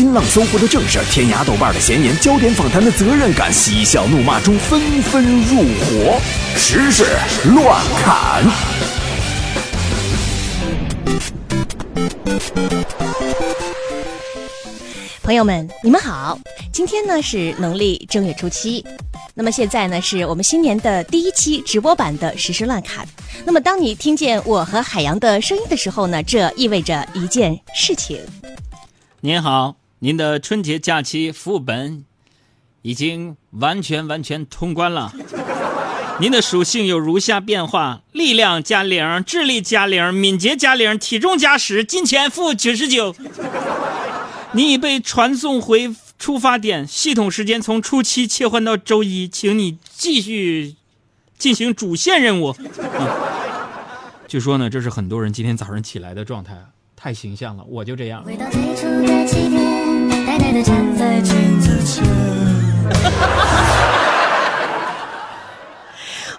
新浪、搜狐的正事，天涯、豆瓣的闲言，焦点访谈的责任感，嬉笑怒骂中纷纷入伙，时事乱砍。朋友们，你们好！今天呢是农历正月初七，那么现在呢是我们新年的第一期直播版的实时乱侃。那么当你听见我和海洋的声音的时候呢，这意味着一件事情。您好，您的春节假期副本已经完全完全通关了。您的属性有如下变化：力量加零，智力加零，敏捷加零，体重加十，金钱负九十九。你已被传送回出发点，系统时间从初七切换到周一，请你继续进行主线任务。据说呢，这是很多人今天早上起来的状态，太形象了，我就这样。回到最初的起点，呆呆站在镜子前。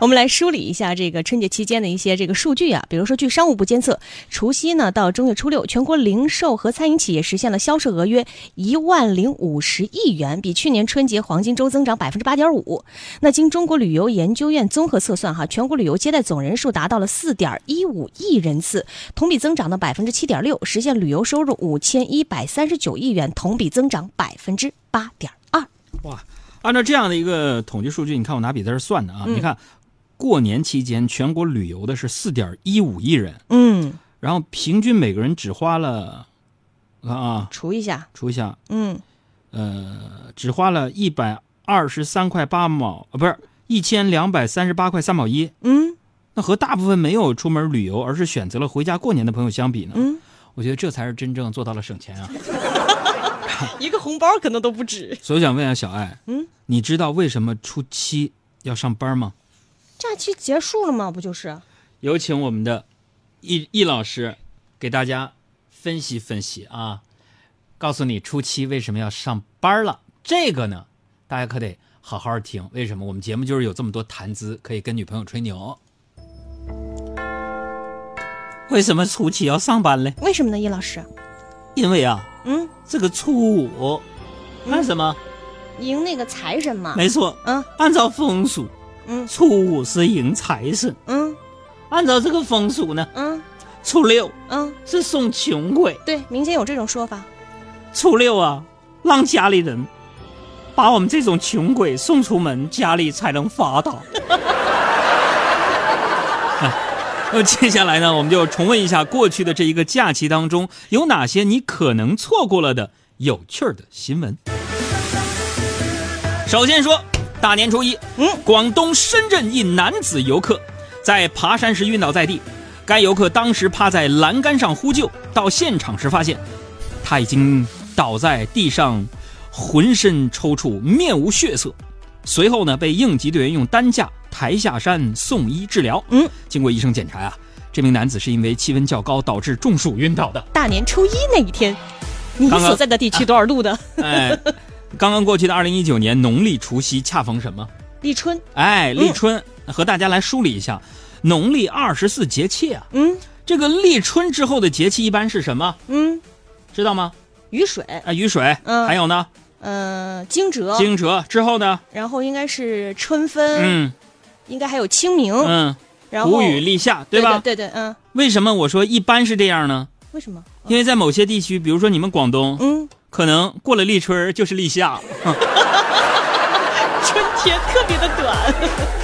我们来梳理一下这个春节期间的一些这个数据啊，比如说，据商务部监测，除夕呢到正月初六，全国零售和餐饮企业实现了销售额约一万零五十亿元，比去年春节黄金周增长百分之八点五。那经中国旅游研究院综合测算，哈，全国旅游接待总人数达到了四点一五亿人次，同比增长的百分之七点六，实现旅游收入五千一百三十九亿元，同比增长百分之八点二。哇，按照这样的一个统计数据，你看我拿笔在这算的啊，嗯你看。过年期间，全国旅游的是四点一五亿人，嗯，然后平均每个人只花了，我看啊，除一下，除一下，嗯，呃，只花了一百二十三块八毛，啊，不是一千两百三十八块三毛一。嗯那和大部分没有出门旅游，而是选择了回家过年的朋友相比呢，嗯，我觉得这才是真正做到了省钱啊。一个红包可能都不止。所以想问一下小爱，嗯，你知道为什么初七要上班吗？假期结束了吗？不就是？有请我们的易易老师给大家分析分析啊，告诉你初七为什么要上班了。这个呢，大家可得好好听。为什么我们节目就是有这么多谈资，可以跟女朋友吹牛？为什么初七要上班嘞？为什么呢，易老师？因为啊，嗯，这个初五干什么？迎那个财神嘛。没错，嗯按照风俗，嗯初五是迎财神。嗯按照这个风俗呢，嗯初六嗯，是送穷鬼。对，民间有这种说法。初六啊，让家里人把我们这种穷鬼送出门，家里才能发达。哎 那接下来呢，我们就重温一下过去的这一个假期当中有哪些你可能错过了的有趣儿的新闻。首先说，大年初一，嗯，广东深圳一男子游客在爬山时晕倒在地，该游客当时趴在栏杆上呼救，到现场时发现他已经倒在地上，浑身抽搐，面无血色。随后呢，被应急队员用担架抬下山送医治疗。嗯，经过医生检查呀、这名男子是因为气温较高导致中暑晕倒的。大年初一那一天，你所在的地区多少度的？哎，刚刚过去的二零一九年农历除夕恰逢什么？立春。哎，立春，和大家来梳理一下农历二十四节气啊。嗯这个立春之后的节气一般是什么？嗯，知道吗？雨水。啊，雨水。嗯还有呢，呃，惊蛰。惊蛰之后呢？然后应该是春分。嗯应该还有清明。嗯，然后谷雨立夏，对吧？对对对，嗯。为什么我说一般是这样呢？为什么？因为在某些地区，比如说你们广东，嗯，可能过了立春就是立夏。春天特别的短。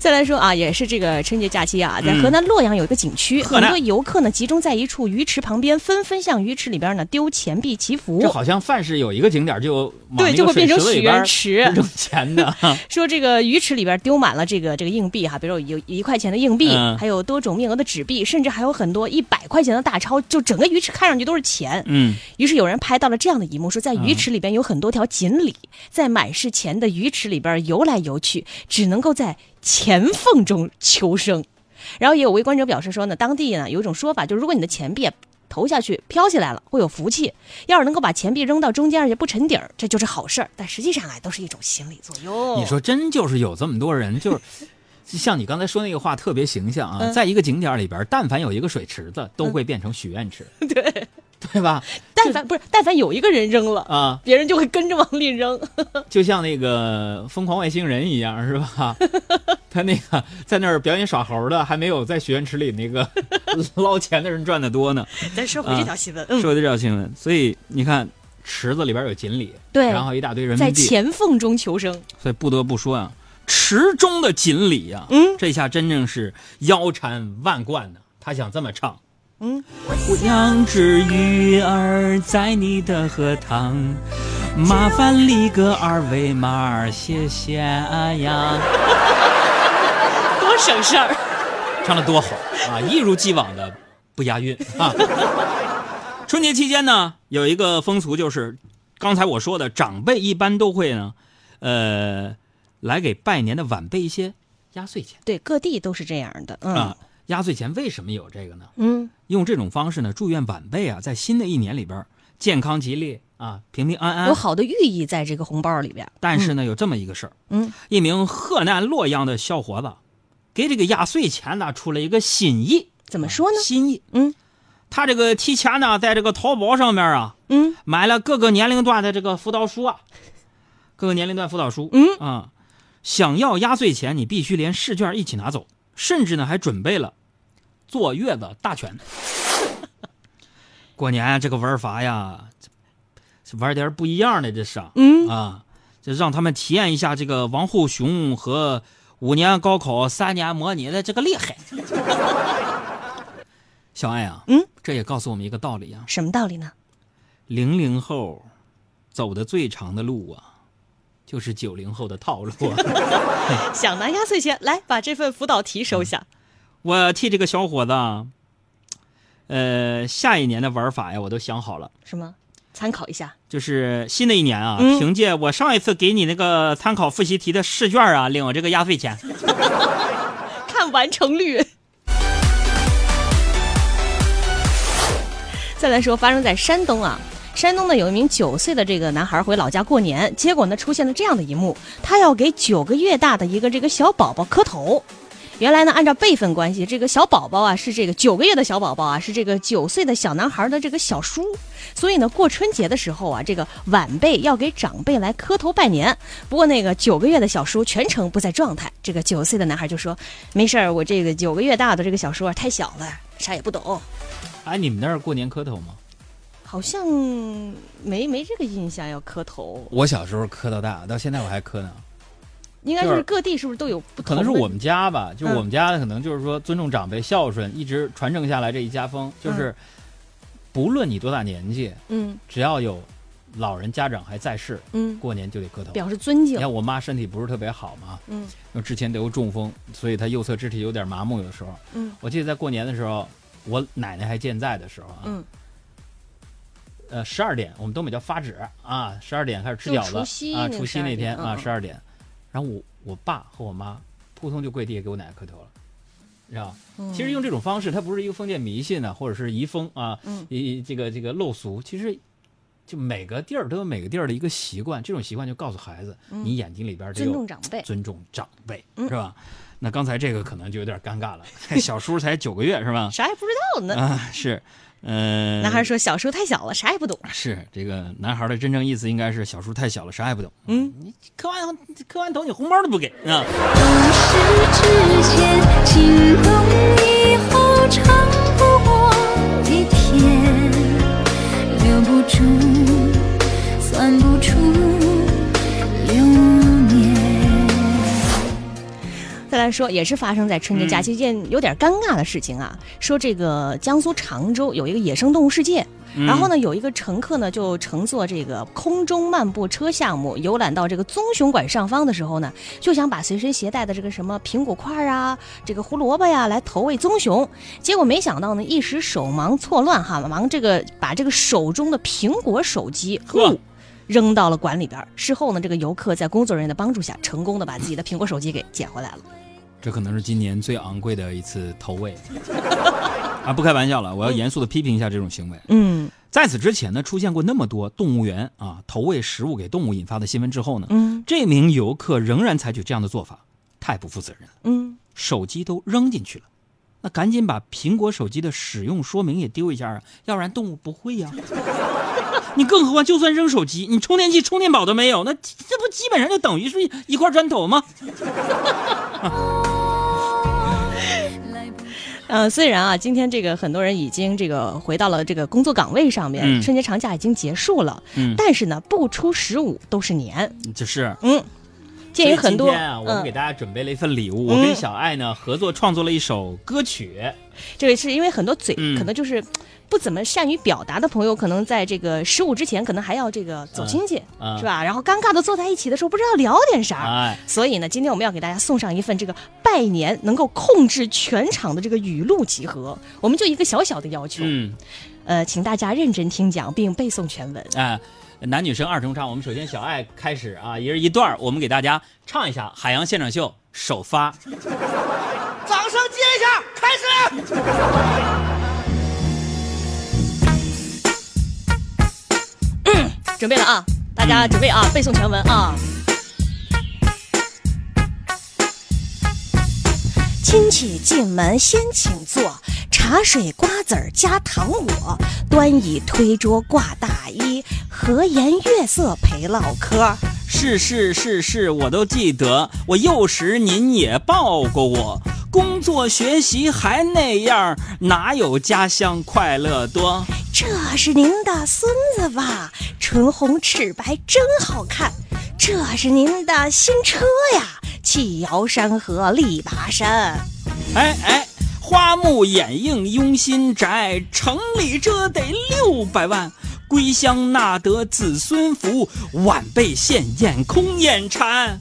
再来说啊，也是这个春节假期啊，在嗯河南洛阳有一个景区，很多游客呢集中在一处鱼池旁边，纷纷向鱼池里边呢丢钱币祈福这。好像凡是有一个景点，就对，就会变成许愿池。扔钱的。说这个鱼池里边丢满了这个这个硬币哈，比如有有一块钱的硬币，嗯还有多种面额的纸币，甚至还有很多一百块钱的大钞，就整个鱼池看上去都是钱。嗯，于是有人拍到了这样的一幕，说在鱼池里边有很多条锦鲤，在满是钱的鱼池里边游来游去，只能够在钱缝中求生。然后也有围观者表示说呢，当地呢有一种说法，就是如果你的钱币投下去飘起来了，会有福气；要是能够把钱币扔到中间而且不沉底儿，这就是好事儿。但实际上啊，都是一种心理作用。你说真就是有这么多人，就是像你刚才说那个话特别形象啊，嗯在一个景点里边，但凡有一个水池子，都会变成许愿池。对，对吧？但凡不是，但凡有一个人扔了，啊，别人就会跟着往里扔。就像那个疯狂外星人一样，是吧？他那个在那儿表演耍猴的，还没有在许愿池里那个 捞钱的人赚的多呢。咱说回这条新闻，嗯，说回这条新闻，所以你看池子里边有锦鲤，对然后一大堆人在民币，钱缝中求生。所以不得不说啊，池中的锦鲤啊、嗯这下真正是腰缠万贯呢。他想这么唱。嗯，我养只鱼儿在你的荷塘，麻烦立个二维码，谢谢呀。多省事儿。唱的多好啊！一如既往的不押韵啊。春节期间呢，有一个风俗就是，刚才我说的，长辈一般都会呢，呃，来给拜年的晚辈一些压岁钱、对，各地都是这样的。嗯啊。压岁钱为什么有这个呢？嗯，用这种方式呢，祝愿晚辈啊，在新的一年里边健康吉利啊，平平安安。有好的寓意在这个红包里边。但是呢，有这么一个事儿，嗯，一名河南洛阳的小伙子，给这个压岁钱呢出了一个心意。怎么说呢？心意。嗯他这个提前呢，在这个淘宝上面啊，嗯买了各个年龄段的这个辅导书啊，各个年龄段辅导书。嗯啊，想要压岁钱，你必须连试卷一起拿走，甚至呢还准备了坐月子大全。过年这个玩法呀，玩点不一样的，这是啊嗯，啊，就让他们体验一下这个王后雄和五年高考三年模拟的这个厉害。小爱啊，嗯，这也告诉我们一个道理啊，什么道理呢？零零后走的最长的路啊，就是九零后的套路啊。想拿压岁钱，来把这份辅导题收下。我替这个小伙子啊，呃，下一年的玩法呀，我都想好了。什么？参考一下。就是新的一年啊，嗯凭借我上一次给你那个参考复习题的试卷啊，领我这个压岁钱。看完成率。再来说，发生在山东啊，山东呢有一名九岁的这个男孩回老家过年，结果呢出现了这样的一幕，他要给九个月大的一个这个小宝宝磕头。原来呢，按照辈分关系，这个小宝宝啊是这个九个月的小宝宝啊是这个九岁的小男孩的这个小叔，所以呢，过春节的时候啊，这个晚辈要给长辈来磕头拜年。不过那个九个月的小叔全程不在状态，这个九岁的男孩就说：“没事儿，我这个九个月大的这个小叔啊太小了，啥也不懂。哎，你们那儿过年磕头吗？”好像没没这个印象要磕头，我小时候磕到大，到现在我还磕呢。应该是是各地是不是都有不同的？可能是我们家吧，就我们家可能就是说尊重长辈、孝顺，一直传承下来这一家风，就是不论你多大年纪，嗯只要有老人家长还在世，嗯过年就得磕头。表示尊敬你。看我妈身体不是特别好嘛，嗯因为之前得过中风，所以她右侧肢体有点麻木，有的时候。嗯我记得在过年的时候，我奶奶还健在的时候啊，嗯，呃，十二点我们东北叫发指啊，十二点开始吃饺子啊，除夕那个除夕那天12啊，十二点，然后我我爸和我妈扑通就跪地下给我奶奶磕头了，你知道？嗯其实用这种方式，它不是一个封建迷信呢、或者是遗风啊，嗯一这个这个陋俗，其实就每个地儿都有每个地儿的一个习惯，这种习惯就告诉孩子，你眼睛里边得尊重长辈。尊重长辈，嗯是吧？那刚才这个可能就有点尴尬了，小叔才九个月是吧？啥也不知道呢。啊，是，嗯、男孩说：“小叔太小了，啥也不懂。是这个男孩的真正意思应该是小叔太小了，啥也不懂。嗯，你磕完磕完头，你红包都不给啊。懂事之前，心动以后长不过一天，留不住，算不出来说，也是发生在春节假期一件有点尴尬的事情啊。说这个江苏常州有一个野生动物世界，嗯然后呢，有一个乘客呢就乘坐这个空中漫步车项目游览到这个棕熊馆上方的时候呢，就想把随身携带的这个什么苹果块啊、这个胡萝卜呀来投喂棕熊，结果没想到呢，一时手忙错乱哈，忙这个把这个手中的苹果手机呵扔到了馆里边。事后呢，这个游客在工作人员的帮助下，成功的把自己的苹果手机给捡回来了。这可能是今年最昂贵的一次投喂啊！不开玩笑了，我要严肃的批评一下这种行为。嗯在此之前呢，出现过那么多动物园啊投喂食物给动物引发的新闻之后呢，嗯这名游客仍然采取这样的做法，太不负责任了。嗯，手机都扔进去了，那赶紧把苹果手机的使用说明也丢一下啊，要不然动物不会呀、你更何况，就算扔手机，你充电器、充电宝都没有，那这不基本上就等于是一块砖头吗？呃，虽然啊，今天这个很多人已经这个回到了这个工作岗位上面，嗯春节长假已经结束了，嗯但是呢，不出十五都是年，就是。嗯，鉴于很多，今天啊，我们给嗯，大家准备了一份礼物，嗯我跟小爱呢合作创作了一首歌曲。这个是因为很多嘴、嗯可能就是不怎么善于表达的朋友，可能在这个十五之前，可能还要这个走亲戚，嗯嗯是吧？然后尴尬的坐在一起的时候，不知道聊点啥。哎，所以呢，今天我们要给大家送上一份这个拜年能够控制全场的这个语录集合，我们就一个小小的要求，嗯，呃，请大家认真听讲并背诵全文。哎，男女生二重唱，我们首先小爱开始啊，一人一段，我们给大家唱一下《海洋现场秀》首发。掌声接一下，开始。准备了啊，大家准备啊，背诵全文啊。亲戚进门先请坐，茶水瓜子儿加糖果，端椅推桌挂大衣，和颜悦色陪唠嗑。是是是是，我都记得，我幼时您也抱过我。工作学习还那样，哪有家乡快乐多？这是您的孙子吧？唇红齿白，真好看。这是您的新车呀，气摇山河力拔山。哎哎，花木掩映拥新宅，城里这得六百万。归乡纳得子孙福，晚辈献宴空眼馋。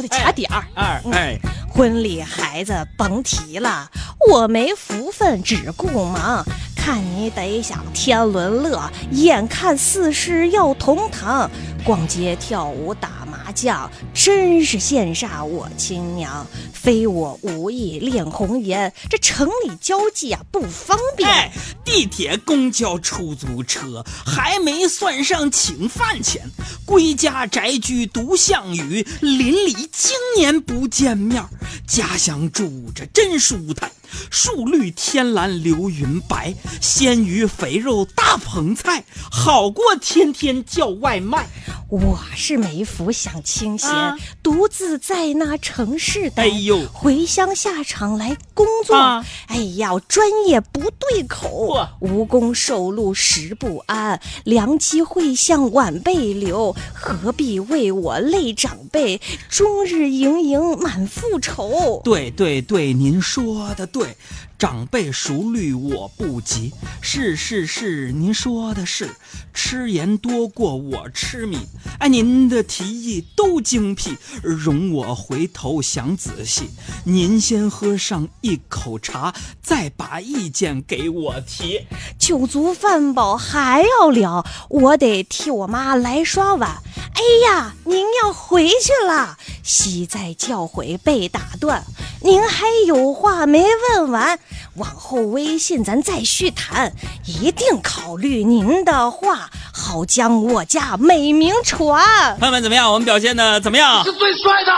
我得掐点儿。二哎，婚礼孩子甭提了，我没福分只顾忙。看你得享天伦乐，眼看四世要同堂。逛街跳舞打麻将，真是羡煞我亲娘。非我无意恋红颜，这城里交际啊不方便。哎，地铁、公交、出租车还没算上请饭钱，归家宅居独项羽，邻里经年不见面，家乡住着真舒坦，树绿天蓝流云白，鲜鱼肥肉大棚菜，好过天天叫外卖。我是没福享清闲，啊。独自在那城市待。哎呦。回乡下场来工作，啊。哎呀，专业不对口，无功受禄食不安，良机会向晚辈留，何必为我累长辈，终日营营满腹愁。对对对，您说的对，长辈熟虑我不急。是是是，您说的是，吃盐多过我吃米。哎，您的提议都精辟，容我回头想仔细。您先喝上一口茶，再把意见给我提。酒足饭饱还要聊，我得替我妈来刷碗。哎呀，您要回去了，喜在教诲被打断，您还有话没问完，往后微信咱再续谈，一定考虑您的话，好将我家美名传。朋友们怎么样？我们表现的怎么样？是最帅的。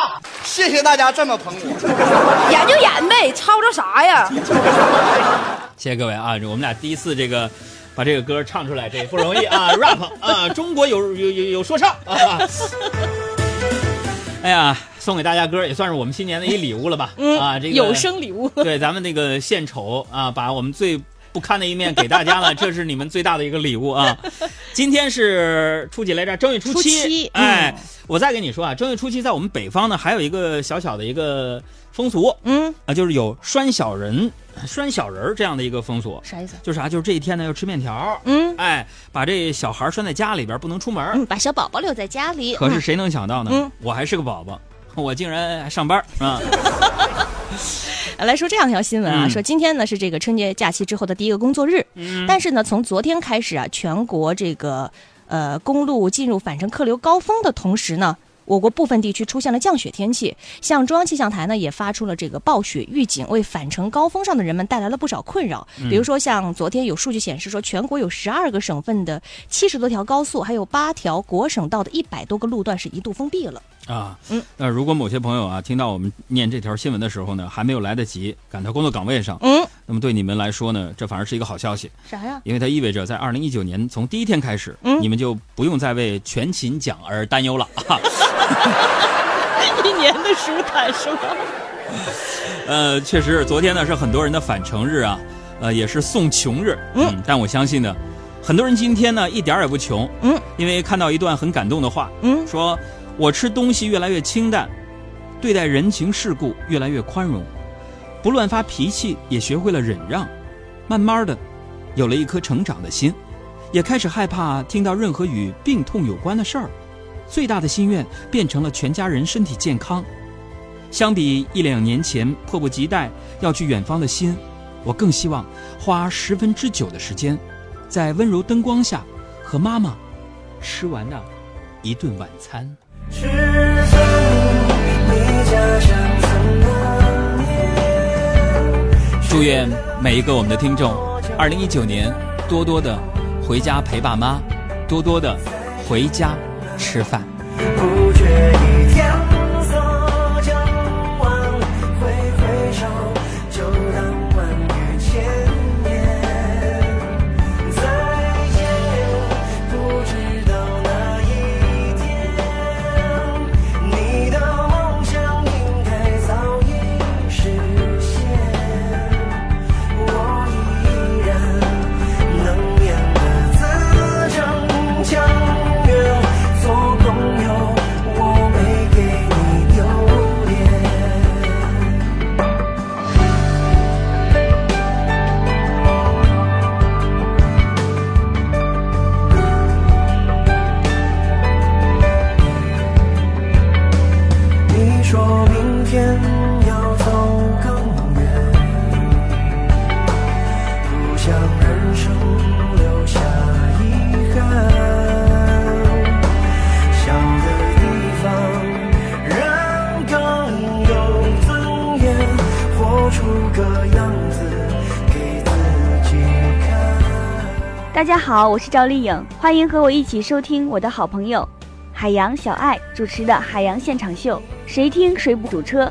谢谢大家这么捧我。演就演呗，吵吵啥呀？谢谢各位啊！我们俩第一次这个把这个歌唱出来，这也不容易啊！rap 啊，中国有有有有说唱啊！哎呀，送给大家歌也算是我们新年的一礼物了吧？啊，这个有声礼物。对咱们那个献丑啊，把我们最不堪的一面给大家了，这是你们最大的一个礼物啊！今天是初几来着？正月初初七哎嗯，我再跟你说啊，正月初七在我们北方呢，还有一个小小的一个风俗嗯，啊，就是有拴小人、拴小人儿这样的一个风俗。啥意思？就是啥？就是这一天呢要吃面条，嗯哎，把这小孩拴在家里边，不能出门。嗯，把小宝宝留在家里。可是谁能想到呢？嗯我还是个宝宝，我竟然还上班啊！呃 来说这样一条新闻啊，嗯说今天呢是这个春节假期之后的第一个工作日，嗯但是呢，从昨天开始啊，全国这个呃公路进入返程客流高峰的同时呢，我国部分地区出现了降雪天气，像中央气象台呢也发出了这个暴雪预警，为返程高峰上的人们带来了不少困扰。比如说，像昨天有数据显示说，全国有十二个省份的七十多条高速，还有八条国省道的一百多个路段是一度封闭了。啊，嗯，那如果某些朋友啊听到我们念这条新闻的时候呢，还没有来得及赶到工作岗位上，嗯，那么对你们来说呢，这反而是一个好消息，啥呀？因为它意味着在二零一九年从第一天开始，嗯你们就不用再为全勤奖而担忧了。一年的舒坦是吗？呃，确实，昨天呢是很多人的返程日啊，呃，也是送穷日。嗯但我相信呢，很多人今天呢一点儿也不穷。嗯，因为看到一段很感动的话，嗯说我吃东西越来越清淡，对待人情世故越来越宽容，不乱发脾气，也学会了忍让，慢慢的，有了一颗成长的心，也开始害怕听到任何与病痛有关的事儿。最大的心愿变成了全家人身体健康。相比一两年前迫不及待要去远方的心，我更希望花十分之九的时间，在温柔灯光下和妈妈吃完那一顿晚餐。祝愿每一个我们的听众，二零一九年多多的回家陪爸妈，多多的回家吃饭。说明天要走更远，不想人生留下遗憾。小的地方，人更有尊严，活出个样子给自己看。大家好，我是赵丽颖，欢迎和我一起收听我的好朋友海洋小爱主持的《海洋现场秀》，谁听谁不堵车。